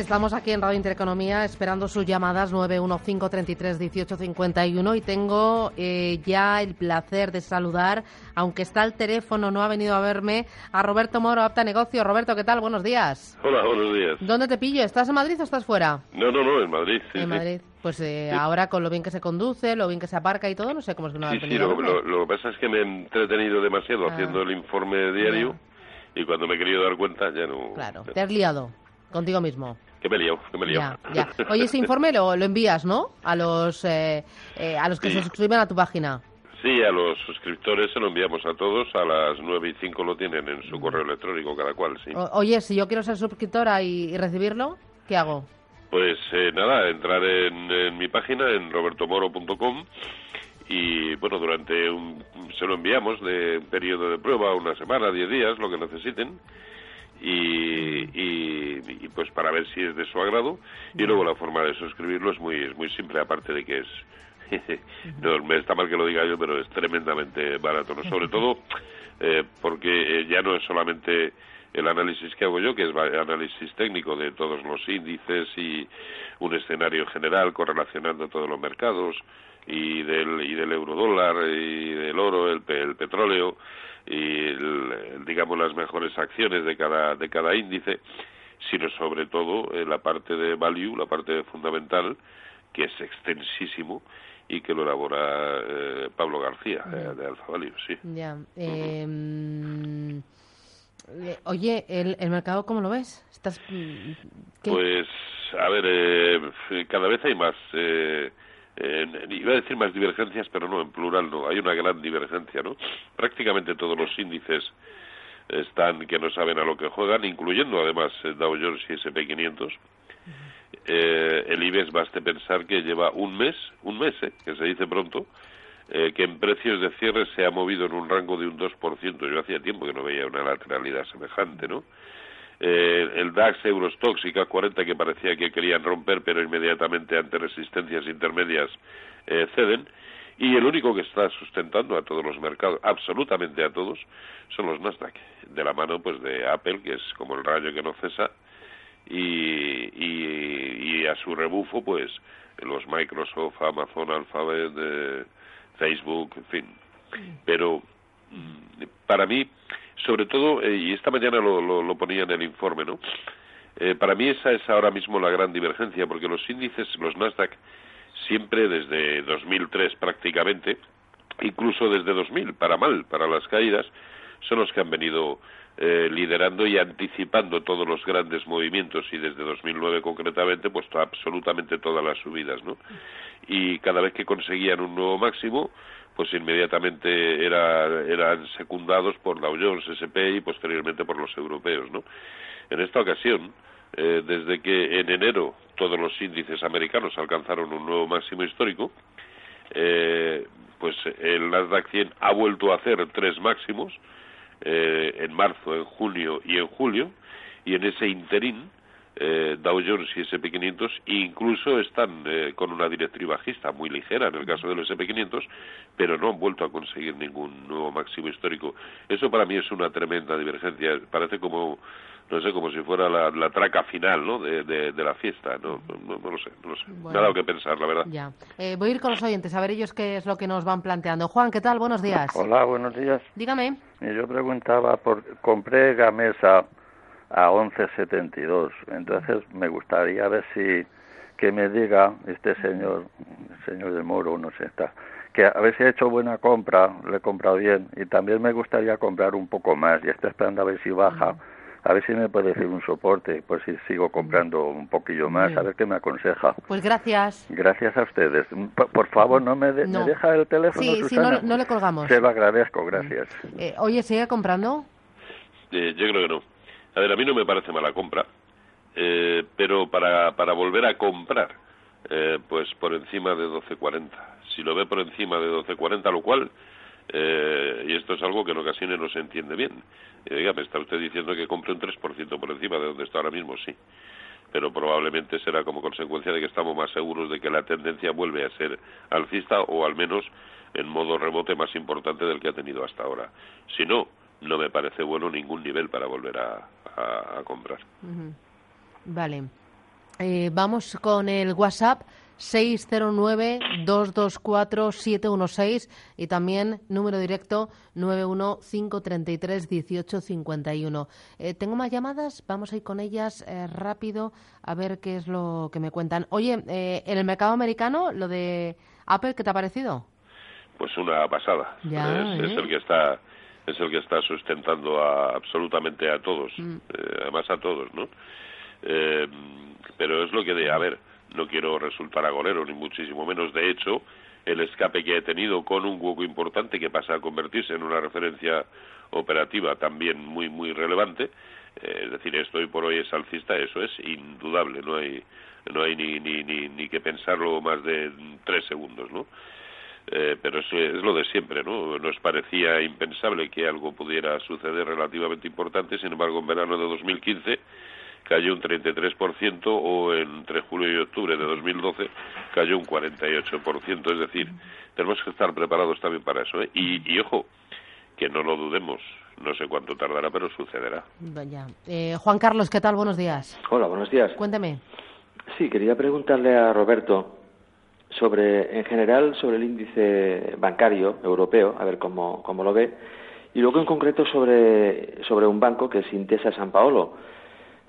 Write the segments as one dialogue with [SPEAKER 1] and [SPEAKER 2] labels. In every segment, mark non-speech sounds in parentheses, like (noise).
[SPEAKER 1] Estamos aquí en Radio Intereconomía esperando sus llamadas 915331851 y tengo eh, ya el placer de saludar, aunque está al teléfono, no ha venido a verme, a Roberto Moro, Apta Negocio. Roberto, ¿qué tal? Buenos días.
[SPEAKER 2] Hola, buenos días.
[SPEAKER 1] ¿Dónde te pillo? ¿Estás en Madrid o estás fuera?
[SPEAKER 2] No, no, no, en Madrid. Sí,
[SPEAKER 1] en
[SPEAKER 2] sí.
[SPEAKER 1] Madrid. Pues eh, ahora con lo bien que se conduce, lo bien que se aparca y todo, no sé cómo es que no ha
[SPEAKER 2] Sí, sí, lo- lo que pasa es que me he entretenido demasiado
[SPEAKER 1] Ah.
[SPEAKER 2] haciendo el informe diario y cuando me he querido dar cuenta ya no...
[SPEAKER 1] Claro, te has liado contigo mismo.
[SPEAKER 2] Que me liado, que me liado.
[SPEAKER 1] Ya, ya. Oye, ese (laughs) informe lo, lo envías, ¿no? A los, eh, eh, a los que
[SPEAKER 2] Sí.
[SPEAKER 1] se suscriben a tu página.
[SPEAKER 2] Sí, a los suscriptores se lo enviamos a todos, a las 9 y 5 lo tienen en su correo electrónico cada cual, sí.
[SPEAKER 1] O- oye, si yo quiero ser suscriptora y, y recibirlo, ¿qué hago?
[SPEAKER 2] Pues eh, nada, entrar en, en mi página, en robertomoro.com y bueno, durante un... se lo enviamos de un periodo de prueba, una semana, 10 días, lo que necesiten. Y, y, y, pues para ver si es de su agrado. Y luego la forma de suscribirlo es muy es muy simple aparte de que es (laughs) no me está mal que lo diga yo pero es tremendamente barato no sobre (laughs) todo eh, porque eh, ya no es solamente el análisis que hago yo, que es análisis técnico de todos los índices y un escenario general correlacionando todos los mercados y del y del euro dólar y del oro, el, el petróleo y el- digamos las mejores acciones de cada de cada índice, sino sobre todo eh, la parte de value, la parte fundamental que es extensísimo y que lo elabora eh, Pablo García eh, de Alfa Value, sí.
[SPEAKER 1] Ya. eh, oye, ¿el, el mercado cómo lo ves? ¿Estás, mm, qué?
[SPEAKER 2] Pues, a ver, eh, cada vez hay más, eh, iba a decir más divergencias, pero no, en plural no, hay una gran divergencia, ¿no? Prácticamente todos los índices están que no saben a lo que juegan, incluyendo además eh, Dow Jones y S&P 500. Eh, el IBEX baste pensar que lleva un mes, un mes, eh, que se dice pronto, eh, que en precios de cierre se ha movido en un rango de un 2%. Yo hacía tiempo que no veía una lateralidad semejante, ¿no? Eh, el DAX, Eurostox y CAC 40 que parecía que querían romper, pero inmediatamente ante resistencias intermedias eh, ceden. Y el único que está sustentando a todos los mercados, absolutamente a todos, son los Nasdaq, de la mano pues de Apple, que es como el rayo que no cesa, y, y, a su rebufo pues los Microsoft, Amazon, Alphabet, eh, Facebook, en fin. Pero para mí, sobre todo, eh, y esta mañana lo, lo, ponía en el informe, ¿no? Eh, para mí esa es ahora mismo la gran divergencia, porque los índices, los Nasdaq, siempre desde 2003 prácticamente, incluso desde 2000, para mal, para las caídas, son los que han venido eh, liderando y anticipando todos los grandes movimientos y desde 2009 concretamente, pues absolutamente todas las subidas, ¿no? Y cada vez que conseguían un nuevo máximo, pues inmediatamente era, eran secundados por Dow Jones, S&P y posteriormente por los europeos, ¿no? En esta ocasión, eh, desde que en enero todos los índices americanos alcanzaron un nuevo máximo histórico, eh, pues el Nasdaq 100 ha vuelto a hacer tres máximos eh, en marzo, en junio y en julio, y en ese interín eh, Dow Jones y S&P 500 incluso están eh, con una directriz bajista muy ligera en el caso del S&P 500, pero no han vuelto a conseguir ningún nuevo máximo histórico. Eso para mí es una tremenda divergencia. Parece como no sé, como si fuera la, la traca final, ¿no? De, de, de la fiesta. No, no, no lo sé, no lo sé.
[SPEAKER 1] Bueno.
[SPEAKER 2] Me ha dado que pensar, la verdad.
[SPEAKER 1] Ya. Eh, voy a ir con los oyentes a ver ellos qué es lo que nos van planteando. Juan, ¿qué tal? Buenos días.
[SPEAKER 3] Hola, buenos días.
[SPEAKER 1] Dígame.
[SPEAKER 3] Yo preguntaba por compré Gamesa a 11.72. Entonces me gustaría ver si que me diga este señor, señor de Moro, no sé, está, que a ver si ha hecho buena compra, le he comprado bien y también me gustaría comprar un poco más y estoy esperando a ver si baja. A ver si me puede decir un soporte, pues si sigo comprando un poquillo más, a ver qué me aconseja.
[SPEAKER 1] Pues gracias.
[SPEAKER 3] Gracias a ustedes. Por, por favor, ¿no me, de-
[SPEAKER 1] No.
[SPEAKER 3] me deja el teléfono,
[SPEAKER 1] Sí, sí, no, no le colgamos.
[SPEAKER 3] Se lo agradezco, gracias.
[SPEAKER 1] Eh, oye, ¿sigue comprando?
[SPEAKER 2] Eh, yo creo que no. A ver, a mí no me parece mala compra, eh, pero para, para volver a comprar, eh, pues por encima de 12.40. Si lo ve por encima de 12.40, lo cual, eh, y esto es algo que en ocasiones no se entiende bien, eh, diga, me está usted diciendo que compre un 3% por encima de donde está ahora mismo, sí. pero probablemente será como consecuencia de que estamos más seguros de que la tendencia vuelve a ser alcista o al menos en modo rebote más importante del que ha tenido hasta ahora. Si no, no me parece bueno ningún nivel para volver a, comprar.
[SPEAKER 1] Vale. Eh, vamos con el WhatsApp 609-224-716 y también número directo 915331851. Eh, tengo más llamadas, vamos a ir con ellas eh, rápido a ver qué es lo que me cuentan. Oye, eh, en el mercado americano, lo de Apple, ¿qué te ha parecido?
[SPEAKER 2] Pues una pasada. es, el que está es el que está sustentando absolutamente a todos, mm. además a todos, ¿no? pero es lo que de, a ver, no quiero resultar agorero, ni muchísimo menos. De hecho, el escape que he tenido con un hueco importante que pasa a convertirse en una referencia operativa también muy, muy relevante. Eh, es decir, esto hoy por hoy es alcista, eso es indudable, no hay, no hay ni, ni, ni, ni que pensarlo más de tres segundos, ¿no? Eh, pero es lo de siempre, ¿no? Nos parecía impensable que algo pudiera suceder relativamente importante, sin embargo, en verano de 2015 cayó un 33% o entre julio y octubre de 2012 cayó un 48%. Es decir, tenemos que estar preparados también para eso. ¿eh? Y, ojo, que no lo dudemos. No sé cuánto tardará, pero sucederá.
[SPEAKER 1] Eh, Juan Carlos, ¿qué tal? Buenos días.
[SPEAKER 4] Hola, buenos días.
[SPEAKER 1] Cuénteme.
[SPEAKER 4] Sí, quería preguntarle a Roberto sobre, en general, sobre el índice bancario europeo, a ver cómo, cómo lo ve, y luego en concreto sobre, sobre un banco que es Intesa San Paolo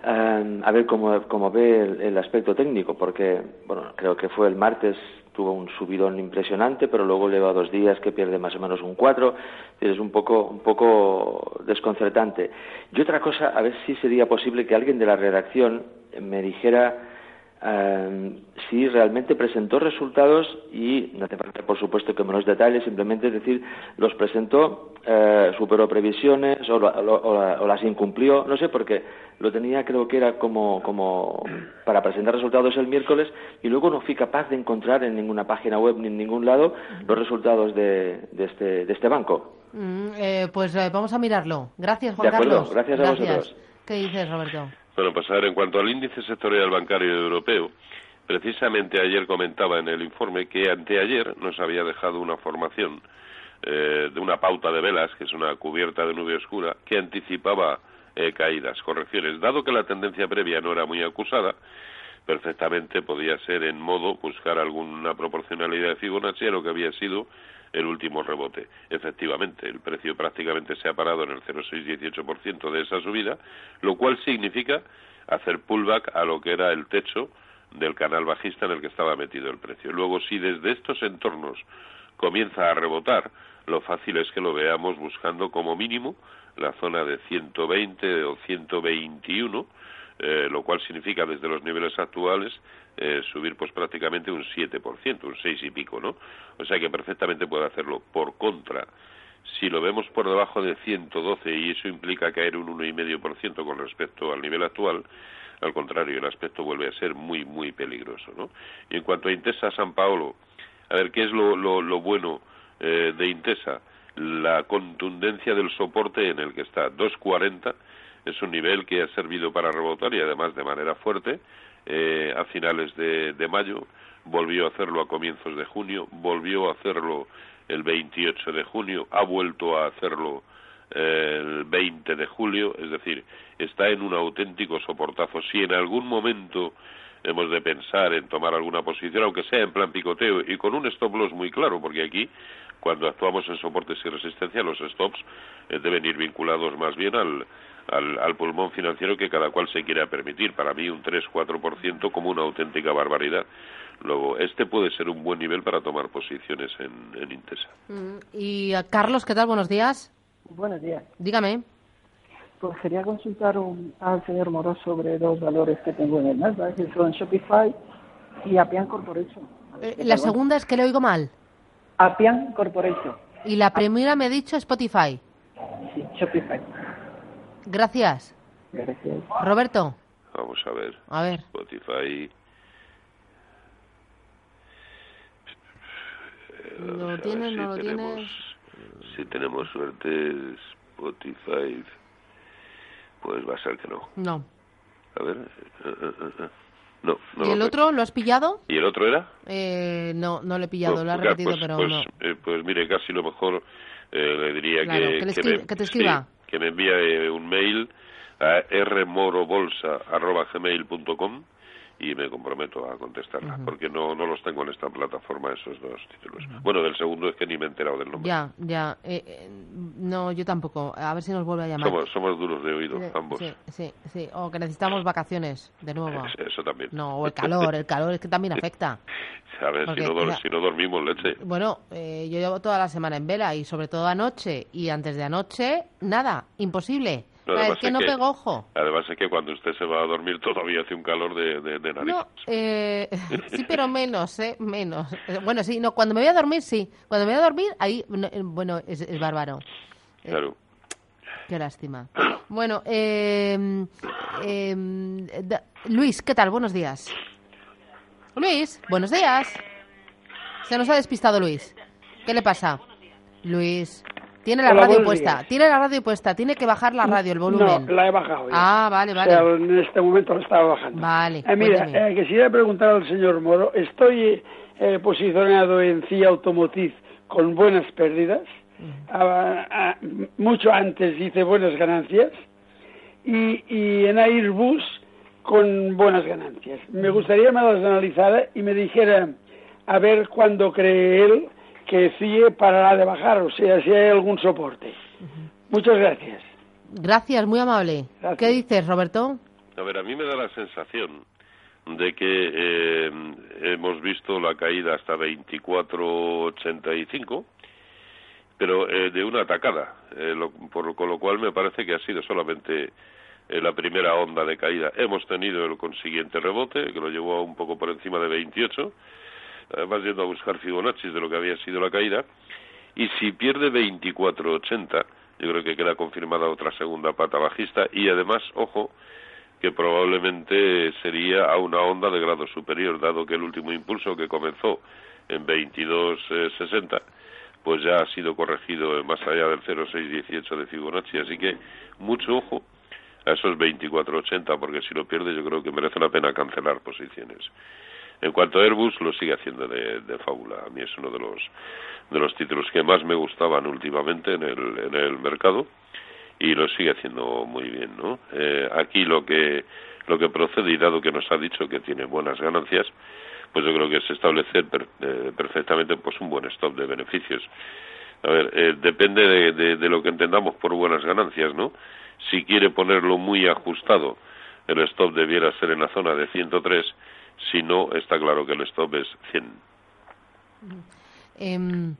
[SPEAKER 4] a ver cómo, cómo ve el, aspecto técnico, porque bueno, creo que fue el martes, tuvo un subidón impresionante, pero luego lleva dos días que pierde más o menos un 4, es un poco, un poco desconcertante. Y otra cosa, a ver si sería posible que alguien de la redacción me dijera Em, si realmente presentó resultados y no te falta por supuesto que me los detalles, simplemente es decir, los presentó, eh, superó previsiones o, o, las incumplió, no sé, porque lo tenía creo que era como, como para presentar resultados el miércoles y luego no fui capaz de encontrar en ninguna página web ni en ningún lado los resultados de, de, este, de este banco.
[SPEAKER 1] Mm, eh, pues eh, vamos a mirarlo. Gracias, Juan de acuerdo, Carlos.
[SPEAKER 4] Gracias a vosotros.
[SPEAKER 1] ¿Qué dices, Roberto?
[SPEAKER 2] Bueno, pues a ver, en cuanto al índice sectorial bancario europeo, precisamente ayer comentaba en el informe que anteayer nos había dejado una formación eh, de una pauta de velas, que es una cubierta de nube oscura, que anticipaba eh, caídas, correcciones. Dado que la tendencia previa no era muy acusada, perfectamente podía ser en modo buscar alguna proporcionalidad de Fibonacci a lo que había sido el último rebote. Efectivamente, el precio prácticamente se ha parado en el 0,618% de esa subida, lo cual significa hacer pullback a lo que era el techo del canal bajista en el que estaba metido el precio. Luego, si desde estos entornos comienza a rebotar, lo fácil es que lo veamos buscando como mínimo la zona de 120 o 121, eh, lo cual significa desde los niveles actuales eh, subir pues prácticamente un 7%, un 6 y pico, ¿no? O sea que perfectamente puede hacerlo. Por contra, si lo vemos por debajo de 112 y eso implica caer un 1,5% con respecto al nivel actual, al contrario, el aspecto vuelve a ser muy, muy peligroso, ¿no? Y en cuanto a Intesa San Paolo, a ver, ¿qué es lo, lo, bueno eh, de Intesa? La contundencia del soporte en el que está. 240 es un nivel que ha servido para rebotar y además de manera fuerte eh, a finales de, mayo, volvió a hacerlo a comienzos de junio, volvió a hacerlo el 28 de junio, ha vuelto a hacerlo eh, el 20 de julio, es decir, está en un auténtico soportazo. Si en algún momento hemos de pensar en tomar alguna posición, aunque sea en plan picoteo y con un stop loss muy claro, porque aquí, cuando actuamos en soportes y resistencia, los stops eh, deben ir vinculados más bien al, al, pulmón financiero que cada cual se quiera permitir. Para mí un 3-4% como una auténtica barbaridad. Luego, este puede ser un buen nivel para tomar posiciones en, Intesa.
[SPEAKER 1] Mm, y eh, Carlos, ¿qué tal? Buenos días.
[SPEAKER 5] Buenos días.
[SPEAKER 1] Dígame.
[SPEAKER 5] Pues quería consultar al señor Moro sobre dos valores que tengo en el Nasdaq, que son Shopify y Appian Corporation.
[SPEAKER 1] Eh, la segunda es que le oigo mal.
[SPEAKER 5] Appian Corporation.
[SPEAKER 1] Y la primera me ha dicho Spotify.
[SPEAKER 5] Sí, Shopify.
[SPEAKER 1] Gracias. Roberto.
[SPEAKER 2] Vamos a ver.
[SPEAKER 1] A ver.
[SPEAKER 2] Spotify.
[SPEAKER 1] ¿Lo tienes? ¿No lo tienes?
[SPEAKER 2] Si tenemos suerte, Spotify, pues va a ser que no.
[SPEAKER 1] No.
[SPEAKER 2] A ver. eh, eh. No, no
[SPEAKER 1] ¿Y
[SPEAKER 2] lo
[SPEAKER 1] el otro lo has pillado?
[SPEAKER 2] ¿Y el otro era?
[SPEAKER 1] Eh, no, no lo he pillado,
[SPEAKER 2] No,
[SPEAKER 1] lo has
[SPEAKER 2] ya,
[SPEAKER 1] repetido,
[SPEAKER 2] pues,
[SPEAKER 1] pero
[SPEAKER 2] pues,
[SPEAKER 1] no.
[SPEAKER 2] eh, pues mire, casi lo mejor eh, le diría
[SPEAKER 1] Claro,
[SPEAKER 2] que,
[SPEAKER 1] que le
[SPEAKER 2] que
[SPEAKER 1] escri-
[SPEAKER 2] me,
[SPEAKER 1] que te
[SPEAKER 2] sí,
[SPEAKER 1] escriba.
[SPEAKER 2] Que me envíe eh, un mail a rmorobolsa.gmail.com y me comprometo a contestarla, porque no, no los tengo en esta plataforma esos dos títulos. Bueno, del segundo es que ni me he enterado del nombre.
[SPEAKER 1] Ya, ya. eh, eh, no, yo tampoco. A ver si nos vuelve a llamar.
[SPEAKER 2] Somos, somos duros de oído,
[SPEAKER 1] Eh,
[SPEAKER 2] ambos.
[SPEAKER 1] Sí, sí, sí. O que necesitamos vacaciones, de nuevo.
[SPEAKER 2] Es- Eso también.
[SPEAKER 1] No, o el calor, el calor es que también afecta. (laughs)
[SPEAKER 2] ¿Sabes?
[SPEAKER 1] Porque,
[SPEAKER 2] si, no
[SPEAKER 1] mira-
[SPEAKER 2] si no dormimos, leche.
[SPEAKER 1] Bueno, eh, yo llevo toda la semana en vela y sobre todo anoche y antes de anoche, nada, imposible. Sea,
[SPEAKER 2] además
[SPEAKER 1] es que
[SPEAKER 2] es
[SPEAKER 1] no
[SPEAKER 2] que-
[SPEAKER 1] pego ojo.
[SPEAKER 2] Además es que cuando usted se va a dormir todavía hace un calor de, de, de nariz.
[SPEAKER 1] No, eh, (laughs) sí, pero menos, ¿eh? Menos. Eh, Bueno, sí, no, cuando me voy a dormir, sí. Cuando me voy a dormir, ahí, no, eh, bueno, es, es bárbaro. Eh,
[SPEAKER 2] Claro.
[SPEAKER 1] Qué lástima. Bueno, eh, eh, da- Luis, ¿qué tal? Buenos días. Luis, buenos días. Se nos ha despistado Luis. ¿Qué le pasa? Luis, tiene la
[SPEAKER 6] Hola,
[SPEAKER 1] radio puesta,
[SPEAKER 6] días.
[SPEAKER 1] tiene la radio puesta, tiene que bajar la radio, el volumen.
[SPEAKER 6] No, la he bajado ya.
[SPEAKER 1] Ah, vale,
[SPEAKER 6] O
[SPEAKER 1] vale.
[SPEAKER 6] sea, en este momento lo estaba bajando.
[SPEAKER 1] Vale,
[SPEAKER 6] Eh, mira, eh, quisiera preguntar al señor Moro, estoy eh, posicionado en CIA Automotive con buenas pérdidas, Ah, ah, mucho antes hice buenas ganancias, y, y en Airbus con buenas ganancias. Me gustaría me las analizara y me dijera a ver cuándo cree él que CIE parará de bajar, o sea, si hay algún soporte. Muchas gracias.
[SPEAKER 1] Gracias, muy amable.
[SPEAKER 6] Gracias.
[SPEAKER 1] ¿Qué dices, Roberto?
[SPEAKER 2] A ver, a mí me da la sensación de que eh, hemos visto la caída hasta 24.85, pero eh, de una atacada, eh, lo- por, con lo cual me parece que ha sido solamente eh, la primera onda de caída. Hemos tenido el consiguiente rebote, que lo llevó a un poco por encima de 28, además yendo a buscar Fibonacci de lo que había sido la caída, y si pierde 24.80, yo creo que queda confirmada otra segunda pata bajista, y además, ojo, que probablemente sería a una onda de grado superior, dado que el último impulso que comenzó en 22.60, pues ya ha sido corregido más allá del 0.618 de Fibonacci, así que mucho ojo a esos 24.80, porque si lo pierde yo creo que merece la pena cancelar posiciones. En cuanto a Airbus, lo sigue haciendo de, de fábula. A mí es uno de los de los títulos que más me gustaban últimamente en el, en el mercado y lo sigue haciendo muy bien, ¿no? Eh, aquí lo que lo que procede y dado que nos ha dicho que tiene buenas ganancias, pues yo creo que es establecer per- eh, perfectamente pues un buen stop de beneficios. A ver, eh, depende de, de- de lo que entendamos por buenas ganancias, ¿no? Si quiere ponerlo muy ajustado, el stop debiera ser en la zona de 103, si no, está claro que el stop es 100.
[SPEAKER 1] Em,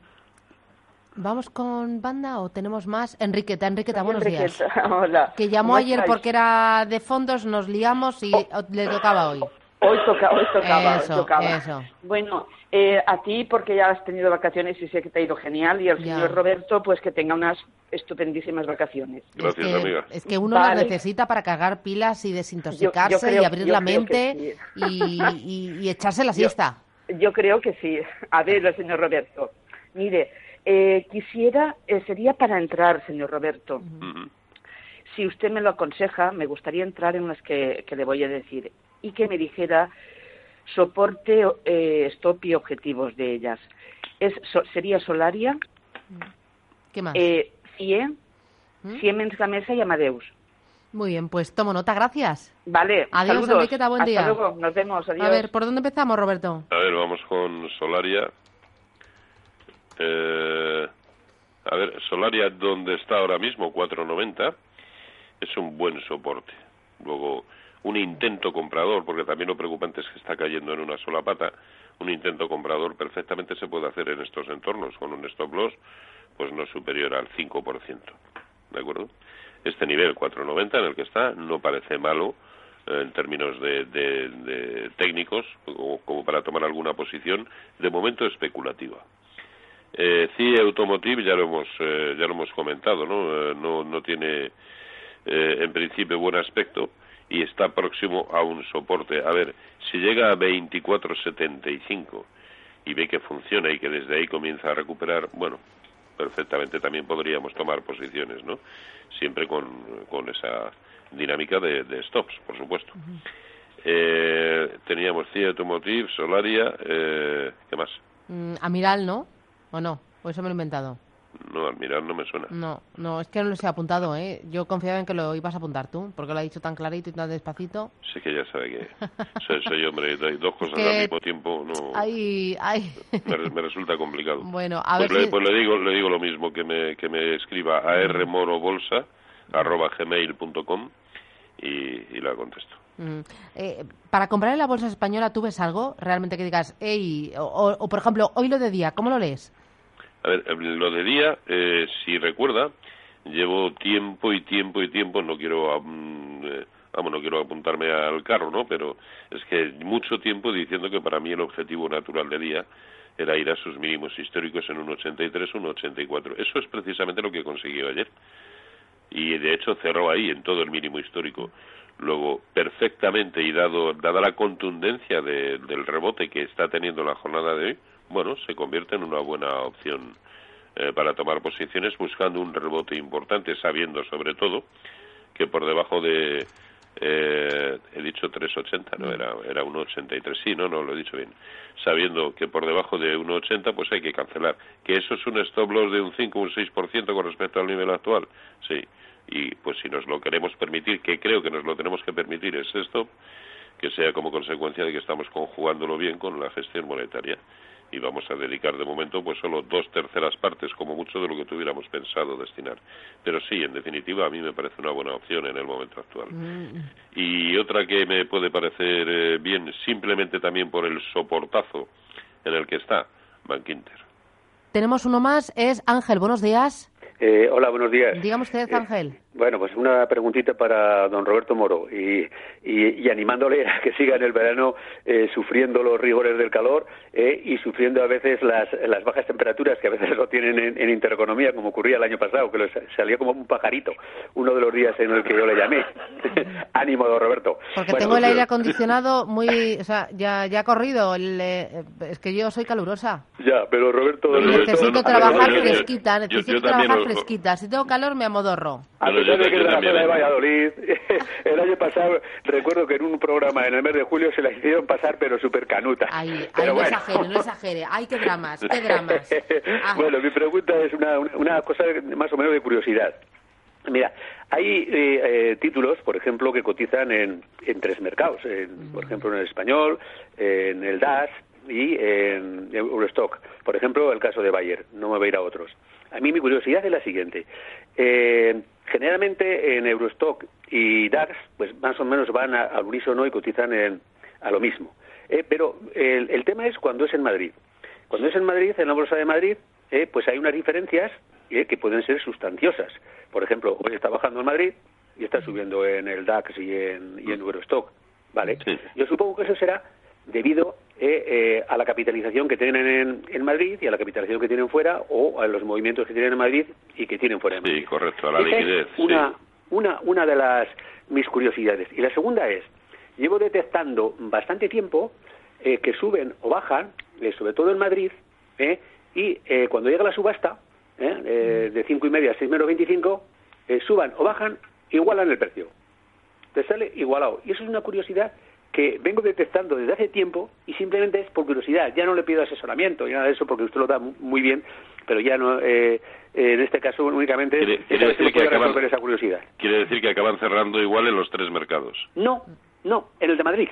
[SPEAKER 1] ¿Vamos con banda o tenemos más? Enriqueta, Enriqueta, buenos días.
[SPEAKER 7] Enriqueta, (laughs) Hola.
[SPEAKER 1] Que llamó
[SPEAKER 7] ¿Cómo
[SPEAKER 1] ayer
[SPEAKER 7] estáis?
[SPEAKER 1] porque era de fondos, nos liamos y le tocaba hoy.
[SPEAKER 7] Hoy, toca, hoy tocaba,
[SPEAKER 1] Eso,
[SPEAKER 7] hoy tocaba.
[SPEAKER 1] eso.
[SPEAKER 7] Bueno, eh, a ti porque ya has tenido vacaciones y sé que te ha ido genial y al
[SPEAKER 1] Ya.
[SPEAKER 7] señor Roberto pues que tenga unas estupendísimas vacaciones.
[SPEAKER 2] Gracias,
[SPEAKER 1] es que,
[SPEAKER 2] amiga.
[SPEAKER 1] Es que uno
[SPEAKER 7] Vale.
[SPEAKER 1] las necesita para cargar pilas y desintoxicarse
[SPEAKER 7] Yo- yo creo-
[SPEAKER 1] y abrir la mente y, y- y echarse la siesta.
[SPEAKER 7] Yo creo que sí. A ver, señor Roberto. Mire, eh, quisiera, eh, sería para entrar, señor Roberto. Si usted me lo aconseja, me gustaría entrar en las que, que le voy a decir y que me dijera soporte, eh, stop y objetivos de ellas. Es, so- sería Solaria,
[SPEAKER 1] ¿Qué más?
[SPEAKER 7] eh, CIE,
[SPEAKER 1] ¿Mm?
[SPEAKER 7] Siemens Gamesa y Amadeus.
[SPEAKER 1] Muy bien, pues tomo nota, gracias.
[SPEAKER 7] Vale,
[SPEAKER 1] Adiós,
[SPEAKER 7] saludos.
[SPEAKER 1] Enriqueta, buen
[SPEAKER 7] Hasta
[SPEAKER 1] día.
[SPEAKER 7] luego, nos vemos, adiós.
[SPEAKER 1] A ver, ¿por dónde empezamos, Roberto?
[SPEAKER 2] A ver, vamos con Solaria. Eh, a ver, Solaria, donde está ahora mismo, 4.90, es un buen soporte. Luego, un intento comprador, porque también lo preocupante es que está cayendo en una sola pata, un intento comprador perfectamente se puede hacer en estos entornos, con un stop loss, pues no superior al 5%. ¿De acuerdo? Este nivel 4.90 en el que está no parece malo eh, en términos de, de- de técnicos, como, como para tomar alguna posición, de momento especulativa. Eh, CIE Automotive ya lo hemos eh, ya lo hemos comentado, ¿no? Eh, no, no tiene eh, en principio buen aspecto y está próximo a un soporte. A ver, si llega a 24.75 y ve que funciona y que desde ahí comienza a recuperar, bueno, perfectamente también podríamos tomar posiciones, ¿no? Siempre con, con esa dinámica de, de stops, por supuesto. eh, teníamos CIA Automotive, Solaria, eh, ¿qué más?
[SPEAKER 1] Mm, Amiral, ¿no? ¿O no? ¿O eso me lo he inventado?
[SPEAKER 2] No, Admiral no me suena.
[SPEAKER 1] No, no, es que no los he apuntado, ¿eh? Yo confiaba en que lo ibas a apuntar tú, porque lo ha dicho tan clarito y tan despacito.
[SPEAKER 2] Sí que ya sabe que soy, soy hombre, hay dos cosas
[SPEAKER 1] que-
[SPEAKER 2] al mismo tiempo, no
[SPEAKER 1] Ay, ay.
[SPEAKER 2] me, me resulta complicado.
[SPEAKER 1] Bueno, a
[SPEAKER 2] pues,
[SPEAKER 1] ver
[SPEAKER 2] le,
[SPEAKER 1] si-
[SPEAKER 2] pues le digo le digo lo mismo que me que me escriba a rmorobolsa arroba gmail.com y, y la contesto.
[SPEAKER 1] Mm, eh, para comprar en la bolsa española, ¿tú ves algo realmente que digas, hey, o, por ejemplo, hoy lo de día, ¿cómo lo lees?
[SPEAKER 2] A ver, eh, lo de día, eh, si recuerda, llevo tiempo y tiempo y tiempo, no quiero, eh, vamos, no quiero apuntarme al carro, ¿no? Pero es que mucho tiempo diciendo que para mí el objetivo natural de día era ir a sus mínimos históricos en un 83, un 84. Eso es precisamente lo que consiguió ayer. Y de hecho cerró ahí, en todo el mínimo histórico. Luego, perfectamente y dado, dada la contundencia de- del rebote que está teniendo la jornada de hoy, bueno, se convierte en una buena opción eh, para tomar posiciones buscando un rebote importante, sabiendo sobre todo que por debajo de, eh, he dicho 3,80, no era, era 1,83, sí, no, no, lo he dicho bien, sabiendo que por debajo de 1,80 pues hay que cancelar, que eso es un stop loss de un 5 o un 6% con respecto al nivel actual, sí, y pues si nos lo queremos permitir, que creo que nos lo tenemos que permitir, es esto, que sea como consecuencia de que estamos conjugándolo bien con la gestión monetaria y vamos a dedicar de momento pues solo dos terceras partes como mucho de lo que tuviéramos pensado destinar pero sí en definitiva a mí me parece una buena opción en el momento actual y otra que me puede parecer eh, bien simplemente también por el soportazo en el que está Bank Inter
[SPEAKER 1] Tenemos uno más, es Ángel, buenos días.
[SPEAKER 8] Eh, hola, buenos días.
[SPEAKER 1] Dígame usted,
[SPEAKER 8] Eh,
[SPEAKER 1] Ángel.
[SPEAKER 8] Bueno, pues una preguntita para don Roberto Moro y, y, y animándole a que siga en el verano eh, sufriendo los rigores del calor eh, y sufriendo a veces las, las bajas temperaturas que a veces lo tienen en, en intereconomía, como ocurría el año pasado, que lo sa- salió como un pajarito uno de los días en el que yo le llamé. (laughs) Ánimo, don Roberto.
[SPEAKER 1] Porque
[SPEAKER 8] Bueno,
[SPEAKER 1] tengo el
[SPEAKER 8] pues,
[SPEAKER 1] aire acondicionado (laughs) muy, o sea, ya, ya ha corrido. el, eh, es que yo soy calurosa.
[SPEAKER 8] Ya, pero Roberto...
[SPEAKER 1] Necesito
[SPEAKER 2] no, no,
[SPEAKER 1] trabajar fresquita,
[SPEAKER 2] yo- yo
[SPEAKER 1] necesito trabajar fresquita. Si tengo calor me amodorro.
[SPEAKER 8] Pesar
[SPEAKER 2] yo-
[SPEAKER 8] que
[SPEAKER 2] también,
[SPEAKER 8] de. Valladolid, (laughs) el año pasado recuerdo que en un programa en el mes de julio se la hicieron pasar, pero súper canuta.
[SPEAKER 1] Ay, ay,
[SPEAKER 8] Pero
[SPEAKER 1] no
[SPEAKER 8] bueno.
[SPEAKER 1] exagere, no exagere. Ay, qué dramas, qué dramas. (laughs) Ah.
[SPEAKER 8] bueno, mi pregunta es una, una, una cosa más o menos de curiosidad. Mira, hay eh, eh, títulos, por ejemplo, que cotizan en, en tres mercados, en- por ejemplo en el español, en el DAS y en Eurostock. Por ejemplo, el caso de Bayer, no me voy a ir a otros. A mí mi curiosidad es la siguiente. Eh, generalmente en Eurostock y DAX, pues más o menos van a- al unísono y cotizan en- a lo mismo. Eh, pero el, el tema es cuando es en Madrid. Cuando es en Madrid, en la Bolsa de Madrid, eh, pues hay unas diferencias eh, que pueden ser sustanciosas. Por ejemplo, hoy está bajando en Madrid y está subiendo en el DAX y en, y en Eurostock. ¿Vale?
[SPEAKER 2] Sí.
[SPEAKER 8] Yo supongo que eso será debido eh, eh, a la capitalización que tienen en, en Madrid y a la capitalización que tienen fuera o a los movimientos que tienen en Madrid y que tienen fuera de Madrid.
[SPEAKER 2] sí correcto a la
[SPEAKER 8] Esa es
[SPEAKER 2] liquidez sí.
[SPEAKER 8] una, una, una de las mis curiosidades. Y la segunda es, llevo detectando bastante tiempo eh, que suben o bajan, eh, sobre todo en Madrid, eh, y eh, cuando llega la subasta, eh, eh, de cinco y media a seis menos 25, eh, suban o bajan, igualan el precio. Te sale igualado. Y eso es una curiosidad que vengo detectando desde hace tiempo y simplemente es por curiosidad. Ya no le pido asesoramiento y nada de eso porque usted lo da mu- muy bien, pero ya no, eh, eh, en este caso únicamente
[SPEAKER 2] Quiere-
[SPEAKER 8] es
[SPEAKER 2] quiere decir que acaban-
[SPEAKER 8] resolver esa curiosidad.
[SPEAKER 2] quiere decir que acaban cerrando igual en los tres mercados
[SPEAKER 8] No, no, en el de Madrid.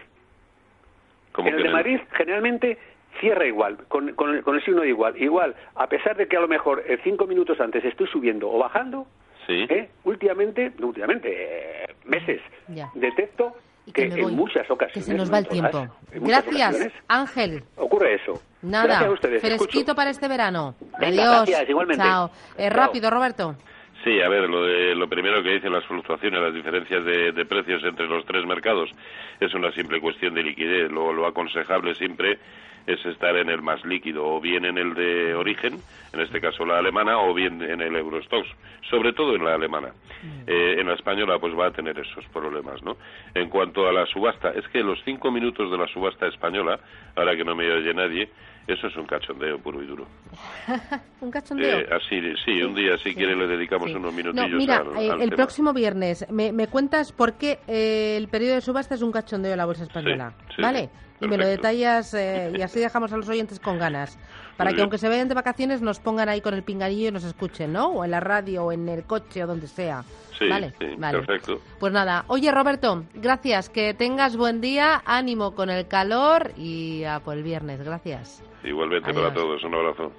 [SPEAKER 8] En el
[SPEAKER 2] que
[SPEAKER 8] de
[SPEAKER 2] en el-
[SPEAKER 8] Madrid generalmente cierra igual, con, con, el, con el signo de igual. Igual, a pesar de que a lo mejor eh, cinco minutos antes estoy subiendo o bajando,
[SPEAKER 2] sí
[SPEAKER 8] ¿eh? últimamente, no últimamente, eh, meses,
[SPEAKER 1] Ya.
[SPEAKER 8] detecto
[SPEAKER 1] Y
[SPEAKER 8] que,
[SPEAKER 1] que me
[SPEAKER 8] en
[SPEAKER 1] voy,
[SPEAKER 8] muchas ocasiones...
[SPEAKER 1] Que se nos va el
[SPEAKER 8] todas,
[SPEAKER 1] tiempo. Gracias, Ángel.
[SPEAKER 8] Ocurre eso.
[SPEAKER 1] Nada,
[SPEAKER 8] Gracias a ustedes.
[SPEAKER 1] fresquito
[SPEAKER 8] escucho.
[SPEAKER 1] para este verano.
[SPEAKER 8] Venga,
[SPEAKER 1] Adiós.
[SPEAKER 8] gracias, igualmente.
[SPEAKER 1] Chao. Eh,
[SPEAKER 8] Chao.
[SPEAKER 1] rápido, Roberto.
[SPEAKER 2] Sí, a ver, lo, de, lo primero que dicen las fluctuaciones, las diferencias de, de precios entre los tres mercados, es una simple cuestión de liquidez. Lo, lo aconsejable siempre es estar en el más líquido, o bien en el de origen, en este caso la alemana, o bien en el Eurostox, sobre todo en la alemana. Eh, en la española pues va a tener esos problemas, ¿no? En cuanto a la subasta, es que los cinco minutos de la subasta española, ahora que no me oye nadie, Eso es un cachondeo puro y duro. (laughs)
[SPEAKER 1] ¿Un cachondeo?
[SPEAKER 2] Eh, así, sí, un día si quiere le dedicamos unos minutillos
[SPEAKER 1] no, mira,
[SPEAKER 2] al,
[SPEAKER 1] eh,
[SPEAKER 2] al
[SPEAKER 1] el
[SPEAKER 2] tema.
[SPEAKER 1] próximo viernes me, me cuentas por qué eh, el periodo de subasta es un cachondeo de la bolsa española,
[SPEAKER 2] Sí, sí,
[SPEAKER 1] ¿vale? Y me lo
[SPEAKER 2] perfecto.
[SPEAKER 1] detallas eh, y así dejamos a los oyentes con ganas. Para
[SPEAKER 2] Muy
[SPEAKER 1] que
[SPEAKER 2] bien.
[SPEAKER 1] aunque se vayan de vacaciones nos pongan ahí con el pinganillo y nos escuchen, ¿no? O en la radio o en el coche o donde sea.
[SPEAKER 2] Sí,
[SPEAKER 1] vale,
[SPEAKER 2] sí,
[SPEAKER 1] vale.
[SPEAKER 2] perfecto.
[SPEAKER 1] Pues nada, oye Roberto, gracias, que tengas buen día, ánimo con el calor y a por el viernes, gracias.
[SPEAKER 2] Igualmente
[SPEAKER 1] Adiós.
[SPEAKER 2] para todos, un abrazo.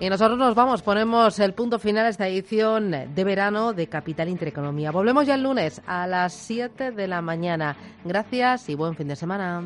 [SPEAKER 1] Y nosotros nos vamos, ponemos el punto final a esta edición de verano de Capital Intereconomía. Volvemos ya el lunes a las 7 de la mañana. Gracias y buen fin de semana.